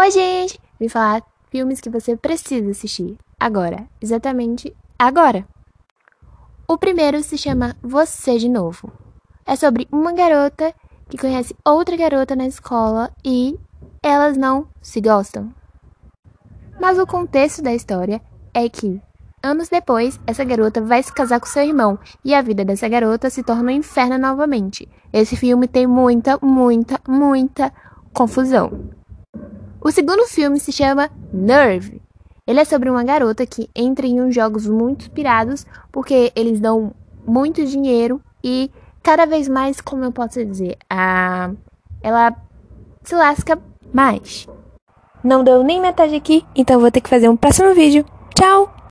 Oi, gente! Vim falar filmes que você precisa assistir agora, exatamente agora. O primeiro se chama Você de Novo. É sobre uma garota que conhece outra garota na escola e elas não se gostam. Mas o contexto da história é que, anos depois, essa garota vai se casar com seu irmão e a vida dessa garota se torna um inferno novamente. Esse filme tem muita, muita, muita confusão. O segundo filme se chama Nerve. Ele é sobre uma garota que entra em uns jogos muito inspirados porque eles dão muito dinheiro e cada vez mais, como eu posso dizer, a... ela se lasca mais. Não deu nem metade aqui, então vou ter que fazer um próximo vídeo. Tchau!